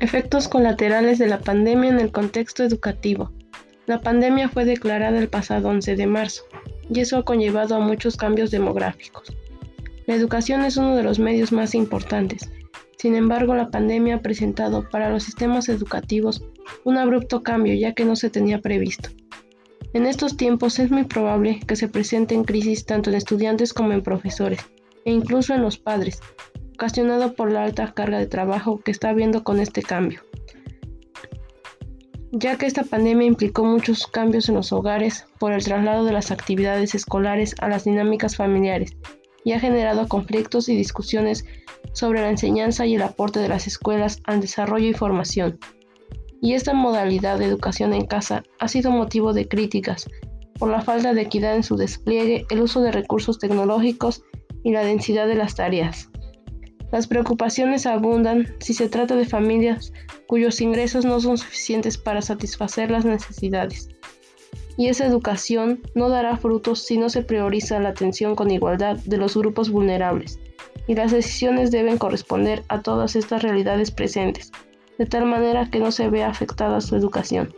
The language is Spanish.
Efectos colaterales de la pandemia en el contexto educativo. La pandemia fue declarada el pasado 11 de marzo y eso ha conllevado a muchos cambios demográficos. La educación es uno de los medios más importantes. Sin embargo, la pandemia ha presentado para los sistemas educativos un abrupto cambio ya que no se tenía previsto. En estos tiempos es muy probable que se presenten crisis tanto en estudiantes como en profesores e incluso en los padres, ocasionado por la alta carga de trabajo que está habiendo con este cambio. Ya que esta pandemia implicó muchos cambios en los hogares por el traslado de las actividades escolares a las dinámicas familiares y ha generado conflictos y discusiones sobre la enseñanza y el aporte de las escuelas al desarrollo y formación. Y esta modalidad de educación en casa ha sido motivo de críticas por la falta de equidad en su despliegue, el uso de recursos tecnológicos y la densidad de las tareas. Las preocupaciones abundan si se trata de familias cuyos ingresos no son suficientes para satisfacer las necesidades. Y esa educación no dará frutos si no se prioriza la atención con igualdad de los grupos vulnerables, y las decisiones deben corresponder a todas estas realidades presentes, de tal manera que no se vea afectada su educación.